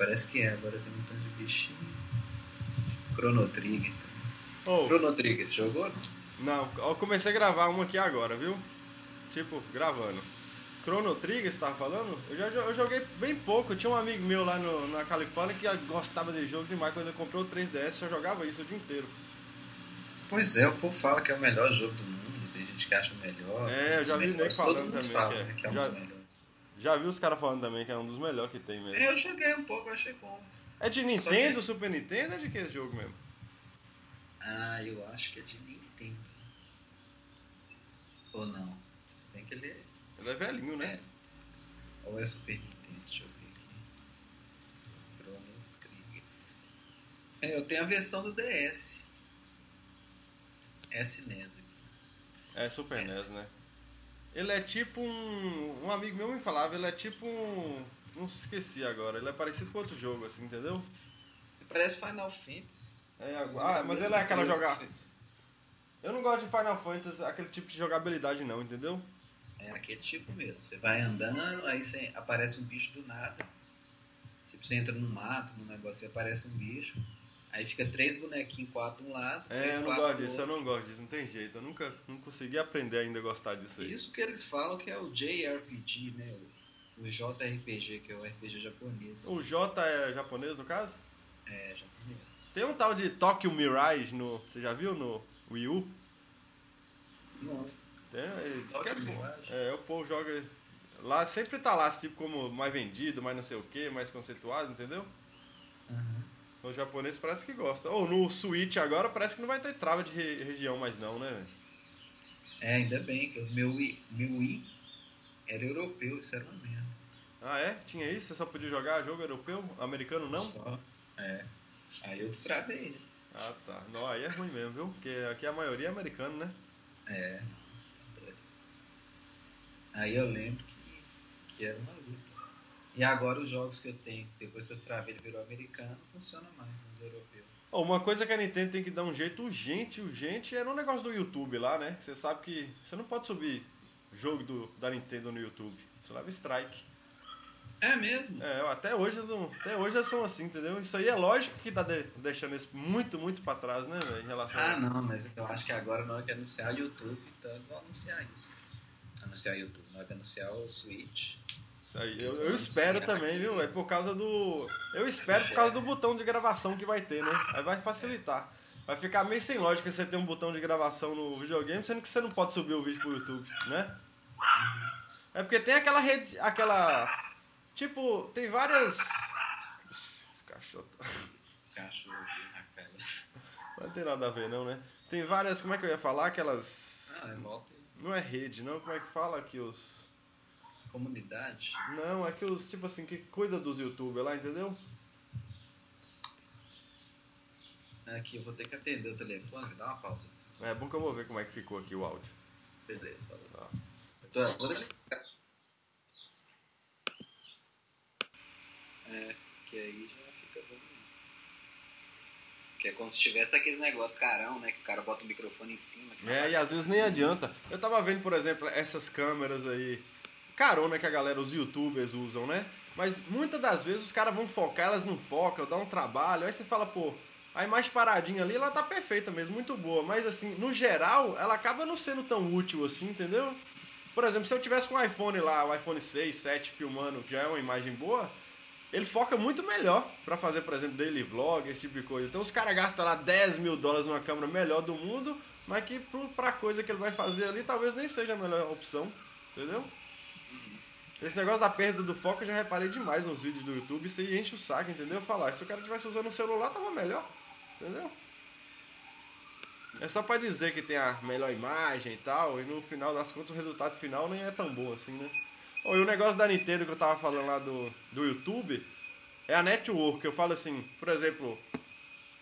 parece que é. Agora tem um tanto de bichinho. Chrono Trigger. Oh, Chrono Trigger, você jogou? não, eu comecei a gravar uma aqui agora, viu? Tipo, gravando. Chrono Trigger, você tava falando? Eu já eu joguei bem pouco. Tinha um amigo meu lá no, na Califórnia que gostava de jogo demais. Quando ele comprou o 3DS, só jogava isso o dia inteiro. Pois é, o povo fala que é o melhor jogo do mundo. Tem gente que acha o melhor. É, eu já vi nego falando também fala, que é. né, que é um Já- dos melhores. Já vi os caras falando também que é um dos melhores que tem mesmo. É, eu joguei um pouco, achei bom. É de Nintendo, Super Nintendo ou é de que esse jogo mesmo? Ah, eu acho que é de Nintendo. Ou não? Se bem que ele é. Ele é velhinho, né? Ou é Super Nintendo? Deixa eu ver aqui. Chrono Trigger. É, eu tenho a versão do DS. SNES aqui. É Super. NES, né? Ele é tipo um. Um amigo meu me falava, ele é tipo um. Não se esqueci agora, ele é parecido com outro jogo, assim, entendeu? Parece Final Fantasy. É, ah, mas ele é aquela jogar. Eu não gosto de Final Fantasy, aquele tipo de jogabilidade não, entendeu? É aquele tipo mesmo. Você vai andando, aí você aparece um bicho do nada. Tipo, você entra no mato, no negócio, e aparece um bicho. Aí fica três bonequinhos, quatro de um lado, É, três, eu não gosto disso, eu não gosto disso, não tem jeito. Eu nunca não consegui aprender ainda a gostar disso aí. Isso que eles falam que é o JRPG, né? O, o JRPG, que é o RPG japonês. O J é japonês, no caso? É, japonês. Tem um tal de Tokyo Mirage no. Você já viu no Wii U? Não. Tem, que é Tokyo. Mirage? É, o povo joga. Lá sempre tá lá, tipo, como mais vendido, mais não sei o que, mais conceituado, entendeu? Os japoneses parece que gostam. Ou no Switch agora parece que não vai ter trava de re- região mais não, né? É, ainda bem que o meu Wii, meu Wii era europeu, isso era uma merda. Ah é? Tinha isso? Você só podia jogar jogo europeu? Americano não? Só. É. Aí eu destravei, né? Ah tá. Não, aí é ruim mesmo, viu? Porque aqui a maioria é americano, né? É. Aí eu lembro que, que era uma luta. E agora os jogos que eu tenho, depois que eu destravei ele virou americano, não funciona mais nos europeus. Uma coisa que a Nintendo tem que dar um jeito urgente, urgente, era um negócio do YouTube lá, né? Você sabe que você não pode subir jogo do, da Nintendo no YouTube. Você leva strike. É mesmo? É, até hoje, não, até hoje são assim, entendeu? Isso aí é lógico que tá de- deixando isso muito, muito pra trás, né, velho, em relação Ah, a... não, mas eu acho que agora na hora que anunciar o YouTube, então eles vão anunciar isso. Anunciar o YouTube, na hora que anunciar o Switch. Aí. Eu, eu espero também, viu? É por causa do. Eu espero por causa do botão de gravação que vai ter, né? Aí vai facilitar. Vai ficar meio sem lógica você ter um botão de gravação no videogame, sendo que você não pode subir o vídeo pro YouTube, né? É porque tem aquela rede. aquela. Tipo, tem várias. Esse cachorro. tá- Os cachorros aqui na cara. Não tem nada a ver não, né? Tem várias. Como é que eu ia falar? Aquelas. Ah, é volta Não é rede, não? Como é que fala que os. Comunidade. Não, é que os, tipo assim, que cuida dos youtubers lá, entendeu? Aqui eu vou ter que atender o telefone, dá uma pausa. É bom que eu vou ver como é que ficou aqui o áudio. Beleza. Tá. Eu tô, vou desligar. É, que aí já fica bom. Que é como se tivesse aqueles negócios carão, né? Que o cara bota o microfone em cima. que É, e às vezes nem adianta. Eu tava vendo, por exemplo, essas câmeras aí, carona que a galera, os youtubers usam, né? Mas muitas das vezes os caras vão focar, elas não focam, dá um trabalho. Aí você fala, pô, a imagem paradinha ali, ela tá perfeita mesmo, muito boa. Mas assim, no geral, ela acaba não sendo tão útil assim, entendeu? Por exemplo, se eu tivesse com o iPhone lá, o iPhone 6, 7 filmando, que já é uma imagem boa, ele foca muito melhor pra fazer, por exemplo, daily vlog, esse tipo de coisa. Então os caras gastam lá 10 mil dólares numa câmera melhor do mundo, mas que pra coisa que ele vai fazer ali talvez nem seja a melhor opção, entendeu? Esse negócio da perda do foco eu já reparei demais nos vídeos do YouTube, isso aí enche o saco, entendeu? Falar, se o cara tivesse usando o celular, tava melhor, entendeu? É só pra dizer que tem a melhor imagem e tal, e no final das contas o resultado final nem é tão bom assim, né? Oh, e o negócio da Nintendo que eu tava falando lá do, do YouTube é a network. Eu falo assim, por exemplo,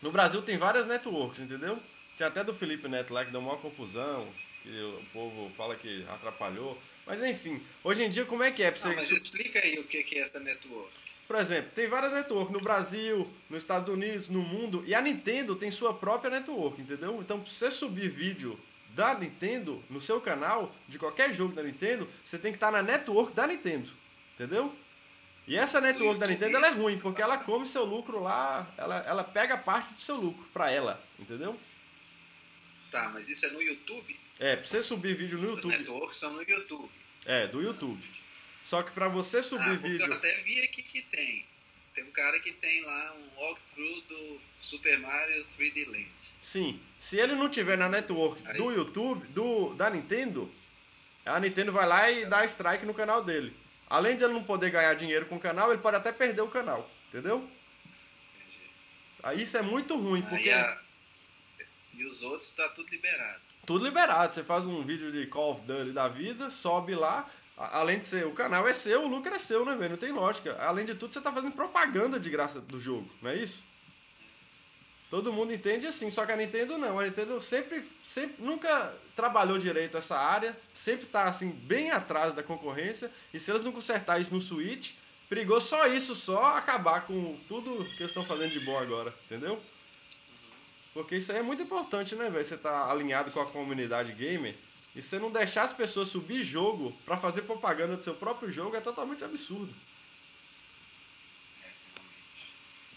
no Brasil tem várias networks, entendeu? Tem até do Felipe Neto lá que deu uma confusão, que o povo fala que atrapalhou. Mas enfim, hoje em dia como é que é pra Não, você. mas explica aí o que que é essa network. Por exemplo, tem várias networks no Brasil, nos Estados Unidos, no mundo, e a Nintendo tem sua própria network, entendeu? Então, pra você subir vídeo da Nintendo no seu canal, de qualquer jogo da Nintendo, você tem que estar na network da Nintendo, entendeu? E essa network da Nintendo é ruim, porque ela come seu lucro lá, ela, ela pega parte do seu lucro pra ela, entendeu? Tá, mas isso é no YouTube? É, pra você subir vídeo no Essas YouTube. networks são no YouTube. É, do YouTube. Só que pra você subir ah, vídeo. Eu até vi aqui que tem. Tem um cara que tem lá um walkthrough do Super Mario 3D Land. Sim, se ele não tiver na network Aí. do YouTube, do, da Nintendo, a Nintendo vai lá e dá strike no canal dele. Além de ele não poder ganhar dinheiro com o canal, ele pode até perder o canal, entendeu? Entendi. Aí isso é muito ruim, porque a- E os outros tá tudo liberado. Tudo liberado. Você faz um vídeo de Call of Duty da vida, sobe lá. Além de ser, o canal é seu, o lucro é seu, né, velho? Não tem lógica. Além de tudo, você tá fazendo propaganda de graça do jogo, não é isso? Todo mundo entende assim, só que a Nintendo não. A Nintendo sempre, sempre nunca trabalhou direito essa área, sempre tá assim bem atrás da concorrência. E se eles não consertar isso no Switch, perigou só isso, só acabar com tudo que eles estão fazendo de bom agora, entendeu? Porque isso aí é muito importante, né, velho? Você tá alinhado com a comunidade gamer e você não deixar as pessoas subir jogo pra fazer propaganda do seu próprio jogo é totalmente absurdo.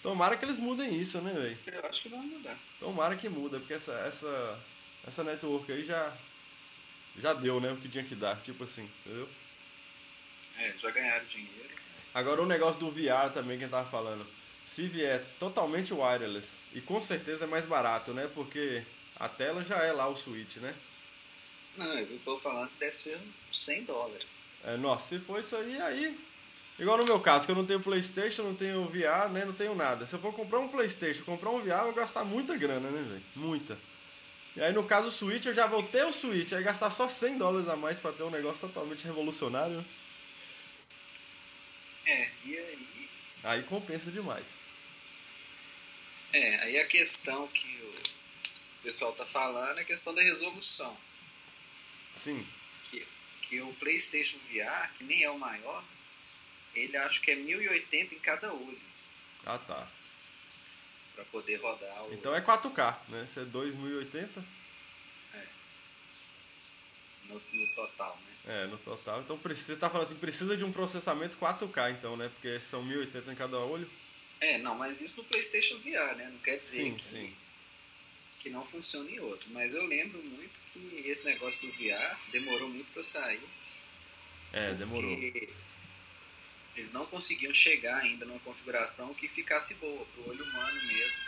Tomara que eles mudem isso, né, velho? Eu acho que vai mudar. Tomara que muda, porque essa, essa, essa network aí já, já deu, né, o que tinha que dar, tipo assim, entendeu? É, já ganharam dinheiro. Agora o negócio do VR também que gente tava falando. Se vier totalmente wireless, e com certeza é mais barato, né? Porque a tela já é lá o Switch, né? Não, eu tô falando que deve ser uns 100 dólares. É, nossa, se for isso aí, aí. Igual no meu caso, que eu não tenho Playstation, não tenho VR, né? Não tenho nada. Se eu for comprar um Playstation, comprar um VR, eu vou gastar muita grana, né, velho? Muita. E aí no caso do Switch, eu já vou ter o Switch, aí gastar só 100 dólares a mais pra ter um negócio totalmente revolucionário, né? É, e aí. Aí compensa demais. É, aí a questão que o pessoal tá falando é a questão da resolução. Sim. Que, que o PlayStation VR, que nem é o maior, ele acho que é 1080 em cada olho. Ah, tá. Pra poder rodar o. Então é 4K, né? Se é 2080, no, no total, né? é, no total. Então precisa, você tá falando assim, precisa de um processamento 4K, então, né? Porque são 1080 em cada olho. É, não, mas isso no PlayStation VR, né? Não quer dizer Sim, que, sim. que não funciona em outro. Mas eu lembro muito que esse negócio do VR demorou muito pra sair. É, demorou. Eles não conseguiam chegar ainda numa configuração que ficasse boa, pro olho humano mesmo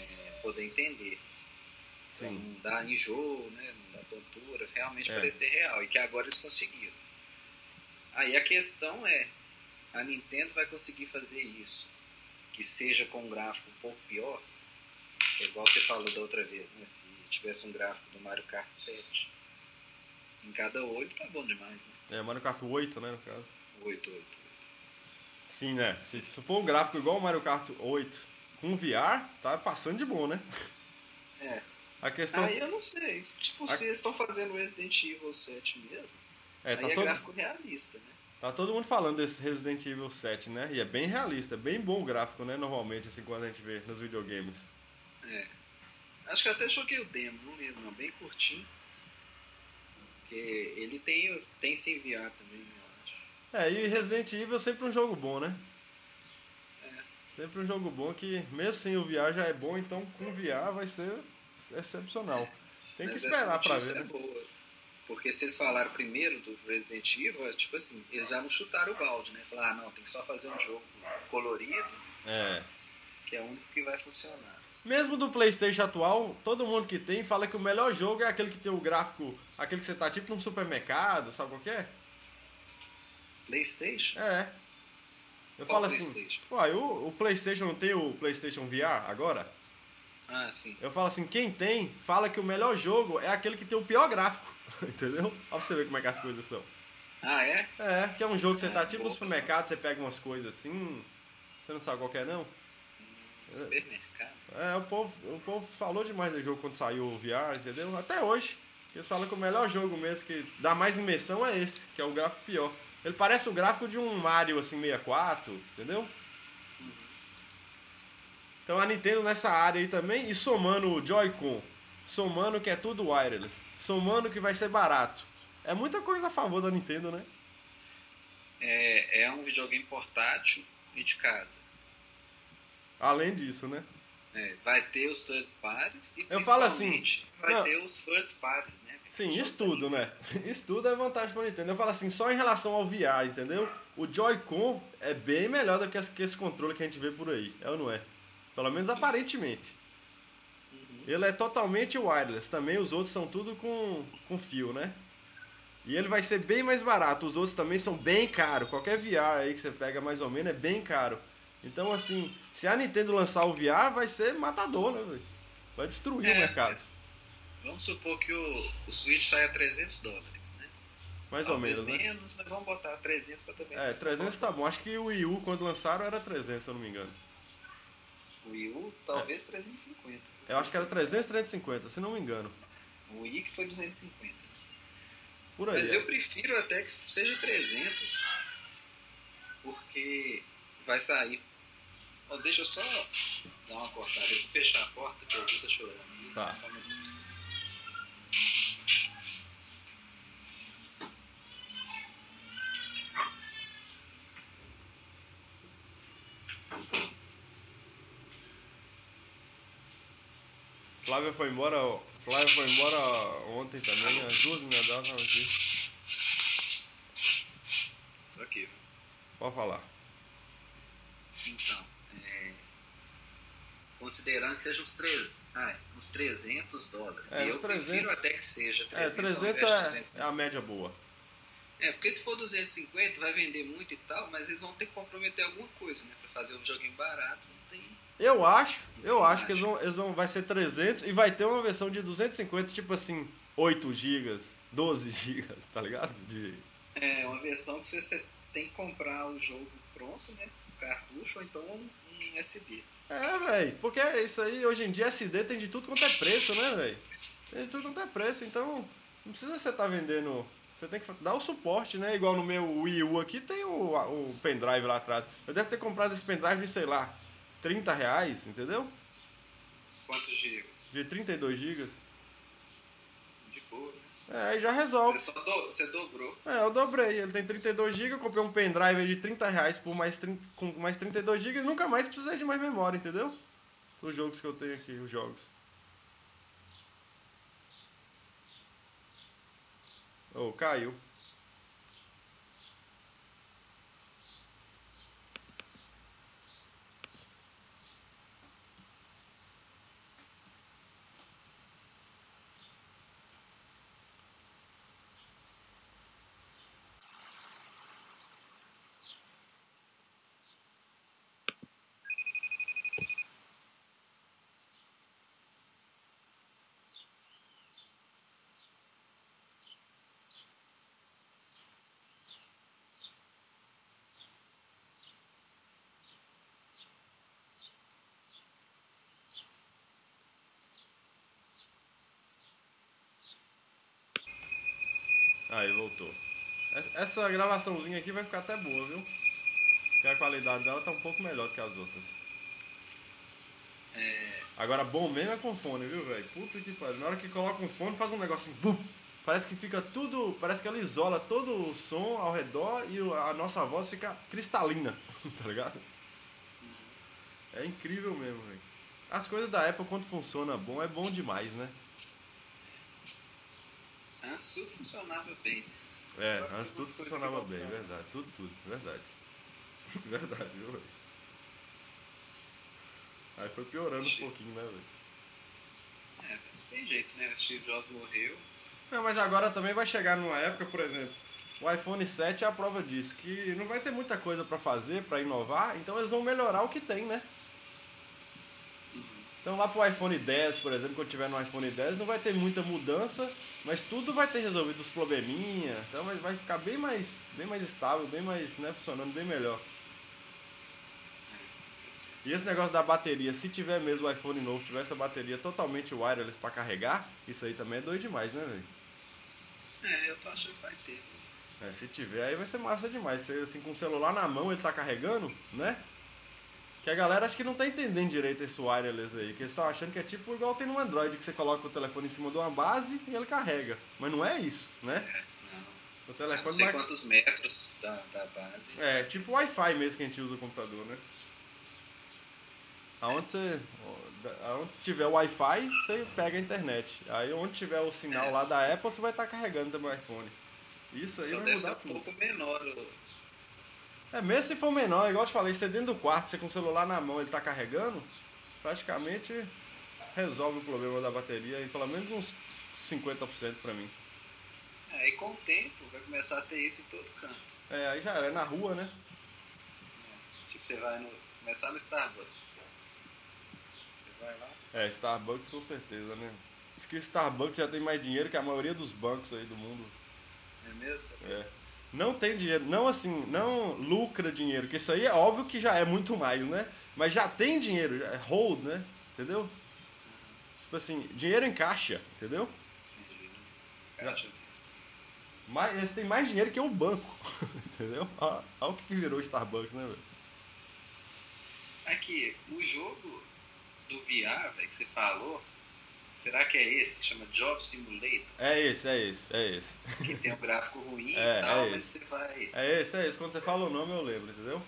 é, poder entender. Sim. Não dar enjoo, né? não dar tontura, realmente É. parecer real. E que agora eles conseguiram. Aí a questão é, a Nintendo vai conseguir fazer isso, que seja com um gráfico um pouco pior, é igual você falou da outra vez, né? Se tivesse um gráfico do Mario Kart 7 em cada olho, tá bom demais, né? É, Mario Kart 8, né, no caso. 8, 8. Sim, né? Se for um gráfico igual o Mario Kart 8 com VR, tá passando de bom, né? É. A questão. Aí eu não sei. Tipo, A- se eles estão fazendo Resident Evil 7 mesmo, É, aí tá é todo, gráfico realista, né? Tá todo mundo falando desse Resident Evil 7, né? E é bem realista, é bem bom o gráfico, né? Normalmente, assim, quando a gente vê nos videogames. É. Acho que eu até joguei o demo, não lembro não, bem curtinho. Porque ele tem, tem sem VR também, né, eu acho. É, e Resident Evil é sempre um jogo bom, né? É. Sempre um jogo bom que, mesmo sem o VR, já é bom, então com o VR vai ser excepcional. Tem que Mas esperar pra ver, é né? boa. Porque se eles falaram primeiro do Resident Evil, é tipo assim, eles já não chutaram o balde, né? Falaram, ah, não, tem que só fazer um jogo colorido, É. que é o único que vai funcionar. Mesmo do PlayStation atual, todo mundo que tem fala que o melhor jogo é aquele que tem o gráfico, aquele que você tá tipo num supermercado, sabe qual que é? Playstation? É. Eu Qual falo assim, PlayStation? uai, o, o PlayStation não tem o PlayStation VR agora? Ah, sim. Eu falo assim, quem tem, fala que o melhor jogo é aquele que tem o pior gráfico. Entendeu? Olha pra você ver como é que as coisas são. Ah, é? É, que é um jogo que você tá Ah, tipo no supermercado, você pega umas coisas assim. Você não sabe qual que é não? Supermercado. É, o povo, o povo falou demais do jogo quando saiu o VR, entendeu? Até hoje. Eles falam que o melhor jogo mesmo que dá mais imersão é esse, que é o gráfico pior. Ele parece o gráfico de um Mario assim 64, entendeu? Então a Nintendo nessa área aí também, e somando o Joy-Con, somando que é tudo wireless, somando que vai ser barato. É muita coisa a favor da Nintendo, né? é, é um videogame portátil e de casa. Além disso, né? É, vai ter os third parties e Eu falo assim, vai não. ter os first parties, né? Sim, isso tudo, né? Isso tudo é vantagem para Nintendo. Eu falo assim, só em relação ao VR, entendeu? O Joy-Con é bem melhor do que esse- que esse controle que a gente vê por aí. É ou não é? Pelo menos aparentemente. Ele é totalmente wireless. Também os outros são tudo com, com fio, né? E ele vai ser bem mais barato. Os outros também são bem caros. Qualquer VR aí que você pega mais ou menos é bem caro. Então, assim, se a Nintendo lançar o VR, vai ser matador, né, velho? Vai destruir o É. mercado. Vamos supor que o, o Switch sai a 300 dólares, né? Mais ou Talvez menos, né? menos, mas vamos botar 300 para também. É, 300 tá bom. Acho que o Wii U, quando lançaram, era 300, se eu não me engano. O Wii U, talvez 350. Eu acho que era 300, 350, se não me engano. O que foi 250. Por aí. Mas é. eu prefiro até que seja 300, porque vai sair. Ó, deixa eu só dar uma cortada, eu vou fechar a porta que o Edu tá chorando. Tá. Só um Flávia foi embora. Flávia foi embora ontem também, às duas minhas dela tava aqui. Tô aqui. Pode falar. Então, é, considerando que seja uns, tre... ah, é, uns 300 dólares. É, e eu 300. prefiro até que seja É, 300, ao 300 invés de é, 250. é a média boa. É, porque se for 250 vai vender muito e tal, mas eles vão ter que comprometer alguma coisa, né? Pra fazer um videogame barato, não tem. Eu acho, eu acho que eles vão, eles vão, vai ser 300 e vai ter uma versão de 250, tipo assim, 8 GB, 12 GB, tá ligado? De, É, uma versão que você, tem que comprar o jogo pronto, né? Um cartucho ou então um, SD. É, velho, porque isso aí, hoje em dia, SD tem de tudo quanto é preço, né, velho? Tem de tudo quanto é preço, então não precisa você estar vendendo. Você tem que dar o suporte, né? Igual no meu Wii U aqui tem o, o pendrive lá atrás. Eu devo ter comprado esse pendrive de, sei lá, 30 reais, entendeu? Quantos gigas? De 32 GB. De boa, né? É, já resolve. Você, do, você dobrou. É, eu dobrei. Ele tem 32 GB, comprei um pendrive de 30 reais por mais 30, com mais 32 GB e nunca mais precisei de mais memória, entendeu? Os jogos que eu tenho aqui, os jogos. Oh, caiu. Aí, voltou. Es- Essa gravaçãozinha aqui vai ficar até boa, viu? Porque a qualidade dela tá um pouco melhor do que as outras. É, Agora, bom mesmo é com fone, viu, velho? Puta que pariu. Na hora que coloca um fone, faz um negócio assim. vum. Parece que fica tudo. Parece que ela isola todo o som ao redor e a nossa voz fica cristalina, tá ligado? É incrível mesmo, velho. As coisas da Apple, quando funciona bom, é bom demais, né? Antes tudo funcionava bem. É, Agora antes tudo funcionava bem, voltaram. verdade. Tudo, tudo, verdade. Verdade, viu, velho? Aí foi piorando um pouquinho, né, velho? É, não tem jeito, né? Steve Jobs morreu. Não, mas agora também vai chegar numa época, por exemplo, o iPhone 7 é a prova disso, que não vai ter muita coisa pra fazer, pra inovar, então eles vão melhorar o que tem, né? Então lá pro iPhone 10, por exemplo, quando tiver no iPhone 10, não vai ter muita mudança, mas tudo vai ter resolvido os probleminha, então vai, vai ficar bem mais, bem mais estável, bem mais, né, funcionando bem melhor. E esse negócio da bateria, se tiver mesmo o iPhone novo, tiver essa bateria totalmente wireless pra carregar, isso aí também é doido demais, né, velho? É, eu tô achando que vai ter. É, se tiver, aí vai ser massa demais. Você, assim, com o celular na mão, ele tá carregando, né? Que a galera acho que não tá entendendo direito esse wireless aí. Que eles estão achando que é tipo igual tem no Android, que você coloca o telefone em cima de uma base e ele carrega. Mas não é isso, né? Não. O telefone não sei quantos metros da, da base. É, tipo Wi-Fi mesmo que a gente usa o computador, né? Aonde você. Aonde tiver Wi-Fi, você pega a internet. Aí onde tiver o sinal é, lá da Apple, você vai estar carregando também o iPhone. Isso aí Só vai mudar um tudo. pouco menor. É, mesmo se for menor, igual eu te falei, você dentro do quarto, você com o celular na mão, ele tá carregando, praticamente resolve o problema da bateria em pelo menos uns 50% para mim. É, e com o tempo vai começar a ter isso em todo canto. É, aí já era, é na rua, né? É, tipo, você vai no, começar no Starbucks. Você vai lá. É, Starbucks com certeza, né? Diz que Starbucks já tem mais dinheiro que a maioria dos bancos aí do mundo. É mesmo? É. Não tem dinheiro, não assim, não lucra dinheiro, que isso aí é óbvio que já é muito mais, né? Mas já tem dinheiro, é hold, né? Entendeu? Tipo assim, dinheiro em caixa, entendeu? Caixa. Mas eles têm mais dinheiro que o banco, entendeu? Olha o que virou Starbucks, né, velho? Aqui, o jogo do VR, velho, que você falou, será que é esse? Chama Job Simulator? É esse, é esse, é esse. Que tem um gráfico ruim é, e tal, é mas você vai... É esse, é esse. Quando você fala o nome eu lembro, entendeu?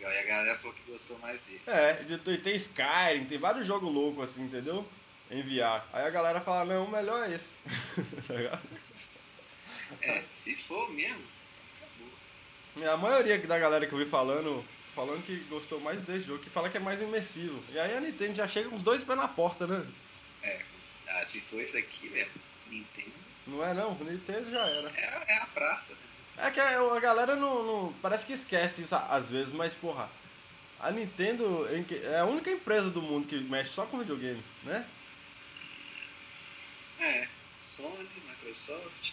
legal. E a galera falou que gostou mais desse. É, e tem Skyrim, tem vários jogos loucos assim, entendeu? Enviar. Aí a galera fala, não, o melhor é esse. Tá é, se for mesmo, acabou. A maioria da galera que eu vi falando, falando que gostou mais desse jogo, que fala que é mais imersivo. E aí a Nintendo já chega uns dois pés na porta, né? É, ah, se for isso aqui, velho, Nintendo. Não é não, Nintendo já era. É, é a praça, né? É que a, galera não, não, Parece que esquece isso às vezes, mas porra. A Nintendo é a única empresa do mundo que mexe só com videogame, né? É, Sony, Microsoft.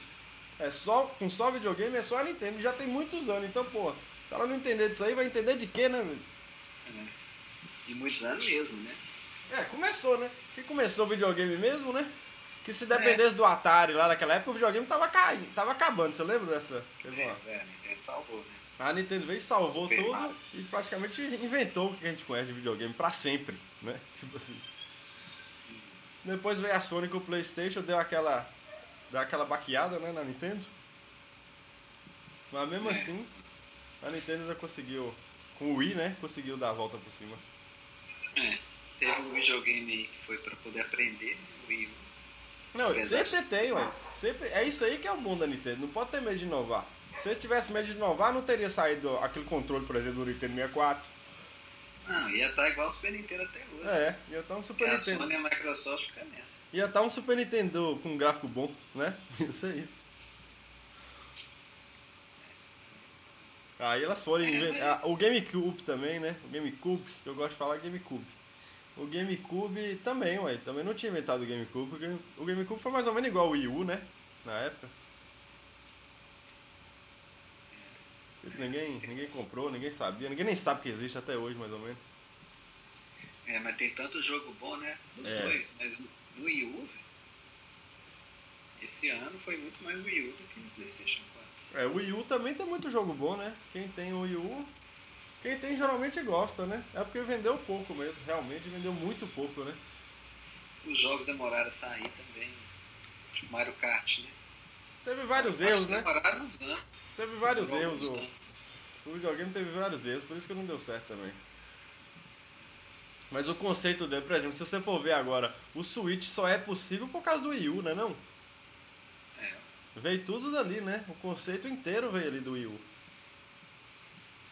É só, com só videogame é só a Nintendo, já tem muitos anos, então, porra, se ela não entender disso aí, vai entender de quê, né, velho? É. E muitos anos mesmo, né? É, começou, né? Que começou o videogame mesmo, né? Que se dependesse é. do Atari lá naquela época, o videogame tava caindo, tava acabando. Você lembra dessa? Teve é, é, a Nintendo salvou, né? A Nintendo veio e salvou Super tudo Mario. e praticamente inventou o que a gente conhece de videogame pra sempre, né? Tipo assim. Depois veio a Sony com o Playstation, deu aquela. Deu aquela baqueada, né, na Nintendo. Mas mesmo é. assim, a Nintendo já conseguiu. Com o Wii, né? Conseguiu dar a volta por cima. É. Teve um videogame aí que foi pra poder aprender, o Wii U. Não, sempre tem, ué. Sempre, é isso aí que é o bom da Nintendo. Não pode ter medo de inovar. Se eles tivessem medo de inovar, não teria saído aquele controle, por exemplo, do Nintendo 64. Não, ia estar tá igual o Super Nintendo até hoje. É, ia estar tá um Super Nintendo. A Sony e a Microsoft ficam nessa. Ia estar tá um Super Nintendo com um gráfico bom, né? Isso é isso. Aí elas foram é, inventar. O GameCube também, né? O GameCube, que eu gosto de falar GameCube. O GameCube também, ué. Também não tinha inventado o GameCube. O, Game, o GameCube foi mais ou menos igual ao Wii U, né? Na época. Ninguém, ninguém comprou, ninguém sabia. Ninguém nem sabe que existe até hoje, mais ou menos. É, mas tem tanto jogo bom, né? Dos é. dois. Mas no Wii U, esse ano foi muito mais Wii U do que no PlayStation 4. É, o Wii U também tem muito jogo bom, né? Quem tem o Wii U quem tem geralmente gosta, né? É porque vendeu pouco mesmo, realmente vendeu muito pouco, né? Os jogos demoraram a sair também. Tipo Mario Kart, né? Teve vários erros, né? Demoraram uns anos. Teve vários erros. O, o videogame teve vários erros, por isso que não deu certo também. Mas o conceito dele, por exemplo, se você for ver agora, o Switch só é possível por causa do Wii U, né não? Veio tudo dali, né? O conceito inteiro veio ali do Wii U.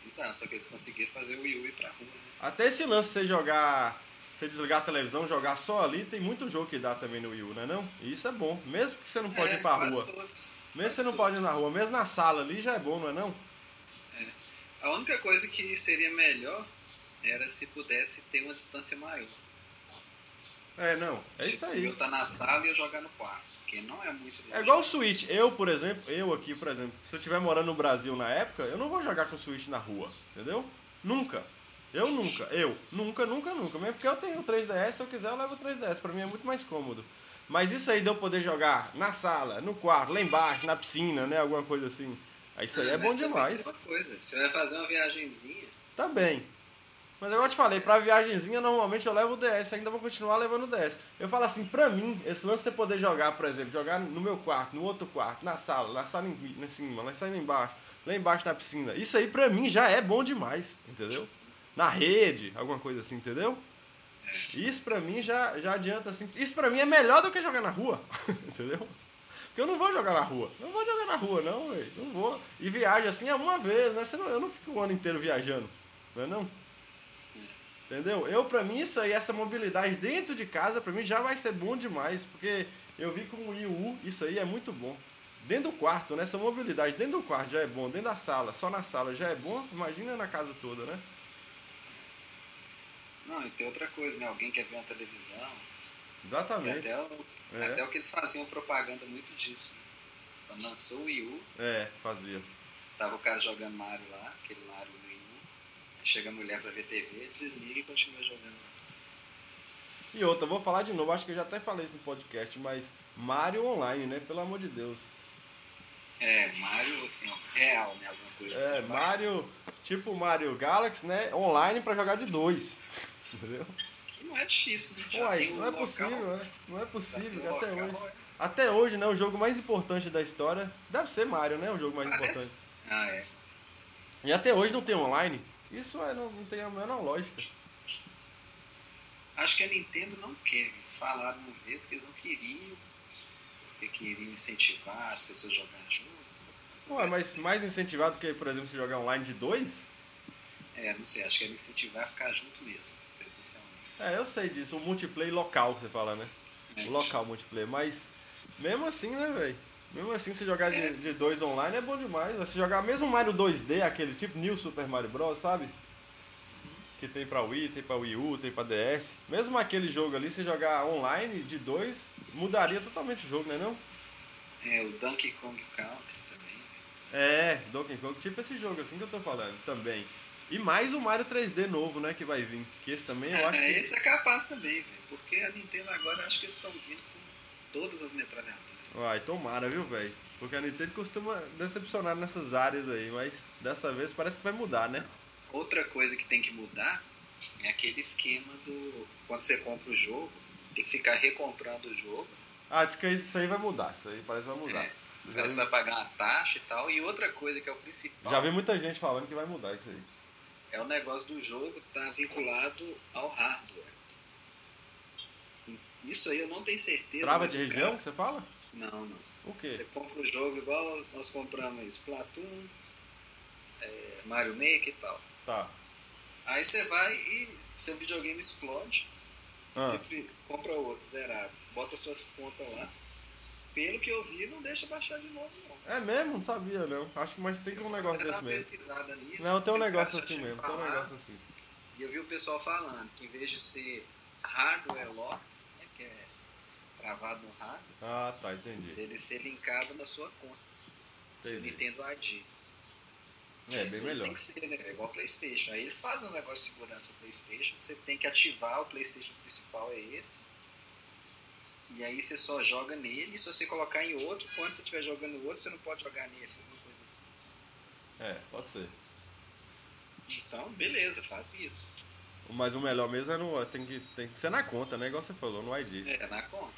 Exato, só que eles conseguiram fazer o Wii U ir pra rua. Né? Até esse lance você jogar. Você desligar a televisão, jogar só ali, tem muito jogo que dá também no Wii U, né não? E isso é bom. Mesmo que você não pode é, ir pra rua. Todos, mesmo que você não todos. pode ir na rua, mesmo na sala ali já é bom, não é não? É. A única coisa que seria melhor era se pudesse ter uma distância maior. É, não. É isso aí. Eu tá na sala e eu jogar no quarto. Porque não é muito É igual o Switch. Eu, por exemplo, eu aqui, por exemplo, se eu estiver morando no Brasil na época, eu não vou jogar com o Switch na rua, entendeu? Nunca. Eu nunca. Eu. Nunca, nunca, nunca. Mesmo porque eu tenho o 3DS, se eu quiser eu levo o 3DS. Pra mim é muito mais cômodo. Mas isso aí de eu poder jogar na sala, no quarto, lá embaixo, na piscina, né? Alguma coisa assim. Isso aí é, é bom demais. Coisa. Você vai fazer uma viagenzinha. Tá bem. Mas igual eu te falei, pra viagemzinha normalmente eu levo o DS, ainda vou continuar levando o DS. Eu falo assim, pra mim, esse lance de você poder jogar, por exemplo, jogar no meu quarto, no outro quarto, na sala, na sala em, em cima, em cima embaixo, lá embaixo na piscina, isso aí pra mim já é bom demais, entendeu? Na rede, alguma coisa assim, entendeu? Isso pra mim já, já adianta assim. Isso pra mim é melhor do que jogar na rua, entendeu? Porque eu não vou jogar na rua. Não vou jogar na rua, não, velho. Não vou. E viagem assim é uma vez, né? Eu não fico o ano inteiro viajando, não é não? Entendeu? Eu, pra mim, isso aí, essa mobilidade dentro de casa, pra mim já vai ser bom demais, porque eu vi com o Wii U, isso aí é muito bom. Dentro do quarto, né? Essa mobilidade dentro do quarto já é bom, dentro da sala, só na sala já é bom, imagina na casa toda, né? Não, e tem outra coisa, né? Alguém quer ver uma televisão. Exatamente. Até o, é. até o que eles faziam propaganda muito disso. Né? Quando lançou o Wii U. É, fazia. Tava o cara jogando Mario lá, aquele Mario chega a mulher pra ver TV, desliga e continua jogando. E outra, vou falar de novo, acho que eu já até falei isso no podcast, mas Mario online, né? Pelo amor de Deus. É, Mario, assim, real, né? Alguma coisa é, assim. Mario, tipo Mario Galaxy, né? Online pra jogar de dois. Entendeu? Que não é difícil, né? Uai, não um é local, possível, né? Não é possível, já até tem um hoje. é. Até hoje, né? O jogo mais importante da história deve ser Mario, né? O jogo mais Parece- importante. Ah, é. E até hoje não tem online. Isso é, não, não tem a menor lógica. Acho que a Nintendo não quer. Eles falaram uma vez que eles não queriam, porque queriam incentivar as pessoas a jogar junto. Ué, mas mais incentivado que, por exemplo, se jogar online de dois? É, não sei, acho que era incentivar a ficar junto mesmo, presencialmente. É, eu sei disso. O multiplayer local você fala, né? É, O local multiplayer. Mas mesmo assim, né, velho? Mesmo assim, se jogar de, de dois online é bom demais. Se jogar mesmo Mario 2D, aquele tipo New Super Mario Bros, sabe? Que tem pra Wii, tem pra Wii U, tem pra DS. Mesmo aquele jogo ali, se jogar online de dois, mudaria totalmente o jogo, né não? É, o Donkey Kong Country também. É, Donkey Kong, tipo esse jogo assim que eu tô falando também. E mais o Mario 3D novo, né, que vai vir. Que esse também eu É, acho que... esse é capaz também, velho. Porque a Nintendo agora acho que eles estão vindo com todas as metralhadoras. Uai, tomara, viu, velho? Porque a Nintendo costuma decepcionar nessas áreas aí, mas dessa vez parece que vai mudar, né? Outra coisa que tem que mudar é aquele esquema do. Quando você compra o jogo, tem que ficar recomprando o jogo. Ah, diz que isso aí vai mudar, isso aí parece que vai mudar. É, Parece vi, vai pagar uma taxa e tal. E outra coisa que é o principal já vi muita gente falando que vai mudar isso aí. é o negócio do jogo estar vinculado ao hardware. Isso aí eu não tenho certeza. Trava de região, cara- que você fala? Não, não. O quê? Você compra o jogo igual nós compramos Splatoon, é, Mario Maker e tal. Tá. Aí você vai e seu videogame explode, Ah. você pre- compra outro zerado, bota suas contas lá. Pelo que eu vi, não deixa baixar de novo, não. É mesmo? Não sabia, não. Acho que mas tem que um negócio desse mesmo. pesquisada nisso. Não, tem um negócio assim mesmo, tem um negócio assim. E eu vi o pessoal falando que em vez de ser hardware locked, travado no hardware, Ah, tá, entendi. ele ser linkado na sua conta. Seu Entendi. Nintendo AD. É, bem melhor. Tem que ser, né? É igual Playstation. Aí eles fazem um negócio de segurança no Playstation, você tem que ativar o Playstation principal, é esse. E aí você só joga nele, se você colocar em outro, quando você estiver jogando outro, você não pode jogar nesse, alguma coisa assim. É, pode ser. Então, beleza, faz isso. Mas o melhor mesmo é no. Tem que, tem que ser na conta, né? Igual você falou, no ID. É, na conta.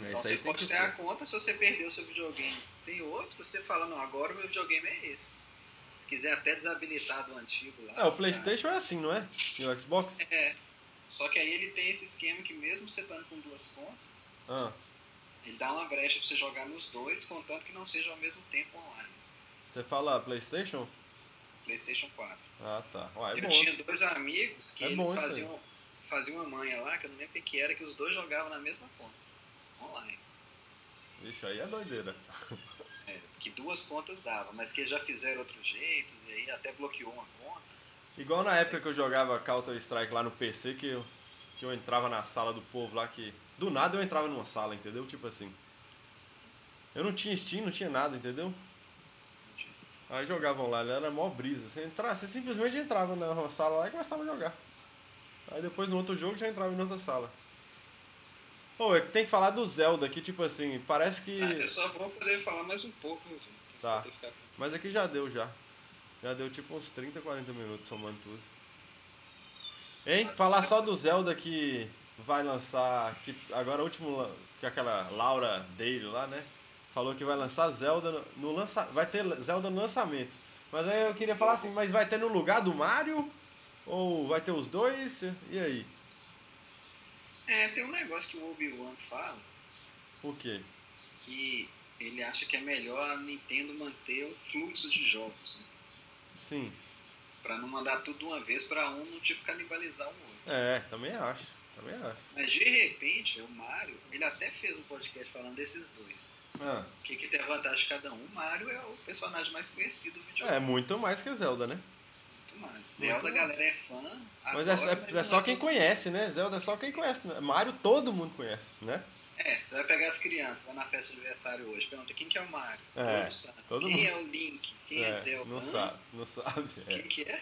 É, então você pode ter a conta, se você perdeu o seu videogame, tem outro, você fala, não, agora o meu videogame é esse. Se quiser até desabilitar do antigo lá. É, o tá? Playstation é assim, não é? E o Xbox? É. Só que aí ele tem esse esquema que mesmo você estando com duas contas, Ah, ele dá uma brecha pra você jogar nos dois, contanto que não seja ao mesmo tempo online. você fala Playstation? Playstation 4. Ah, tá. Ué, é eu bom. tinha dois amigos que É eles faziam, faziam uma manha lá, que eu não lembro o que era, que os dois jogavam na mesma conta. Online. Vixe, aí é doideira. É, que duas contas dava, mas que já fizeram outros jeitos, e aí até bloqueou uma conta. Igual na época que eu jogava Counter Strike lá no PC, que eu, que eu entrava na sala do povo lá, que do nada eu entrava numa sala, entendeu? Tipo assim. Eu não tinha Steam, não tinha nada, entendeu? Aí jogavam lá, era mó brisa. Você, entrava, você simplesmente entrava na sala lá e começava a jogar. Aí depois no outro jogo já entrava em outra sala. Pô, é que tem que falar do Zelda aqui, tipo assim, parece que. Ah, eu só vou poder falar mais um pouco. Tá. Ficar- Mas aqui já deu já. Já deu tipo uns 30, 40 minutos somando tudo. Hein? Falar só do Zelda que vai lançar. Que agora o último. Que aquela Laura Dale lá, né? Falou que vai lançar Zelda no, no lança, vai ter Zelda no lançamento. Mas aí eu queria falar assim, mas vai ter no lugar do Mario? Ou vai ter os dois? E aí? É, tem um negócio que o Obi-Wan fala. O quê? Que ele acha que é melhor a Nintendo manter o fluxo de jogos. Né? Sim. Pra não mandar tudo de uma vez pra um não tipo canibalizar o outro. É, também acho. Também acho. Mas de repente, o Mario, ele até fez um podcast falando desses dois. Ah. O que, que tem a vantagem de cada um? O Mario é o personagem mais conhecido do videogame. É, muito mais que Zelda, né? Muito mais. Zelda, a galera é fã. Mas, adora, é, mas é, só quem todo- conhece, né? Zelda é só quem conhece. Né? Mario todo mundo conhece, né? É, você vai pegar as crianças, vai na festa de aniversário hoje, pergunta quem que é o Mario. É, todo quem mundo. é o Link? Quem é, Zelda? não sabe, não sabe. é. Quem que é?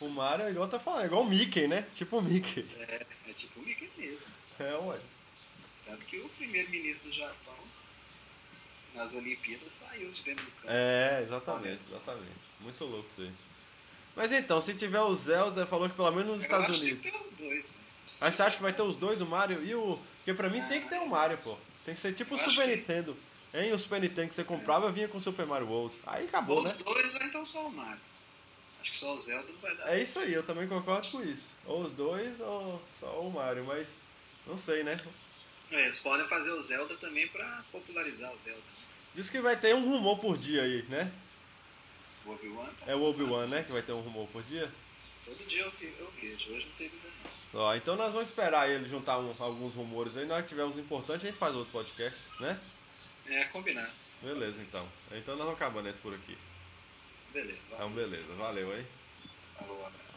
O Mario é igual tá falando, é igual o Mickey, né? Tipo o Mickey. É, é tipo o Mickey mesmo. É, ué. Tanto que o primeiro-ministro do Japão, nas Olimpíadas, saiu de dentro do campo. É, exatamente, exatamente. Muito louco isso aí. Mas então, se tiver o Zelda, falou que pelo menos nos Eu Estados acho que Unidos. tem os dois, velho. Mas você acha que vai ter os dois, o Mario e o. Porque pra mim tem que ter o Mario, pô. Tem que ser tipo o Super que- Nintendo. Hein? O Super Nintendo que você comprava vinha com o Super Mario World. Aí acabou, Ou né? os dois, ou então só o Mario. Acho que só o Zelda não vai dar. É isso aí, eu também concordo com isso. Ou os dois, ou só o Mario, mas não sei, né? É, eles podem fazer o Zelda também pra popularizar o Zelda. Diz que vai ter um rumor por dia aí, né? O Obi-Wan tá É o Obi-Wan, né? Que vai ter um rumor por dia. Todo dia eu, vejo, hoje não teve ainda não. Ó, então nós vamos esperar ele juntar um- alguns rumores aí. Na hora que tiver uns importantes, a gente faz outro podcast, né? É, combinado. Beleza, então. Então nós vamos acabando esse por aqui. Beleza. Então, beleza. Valeu, hein? Falou, abraço.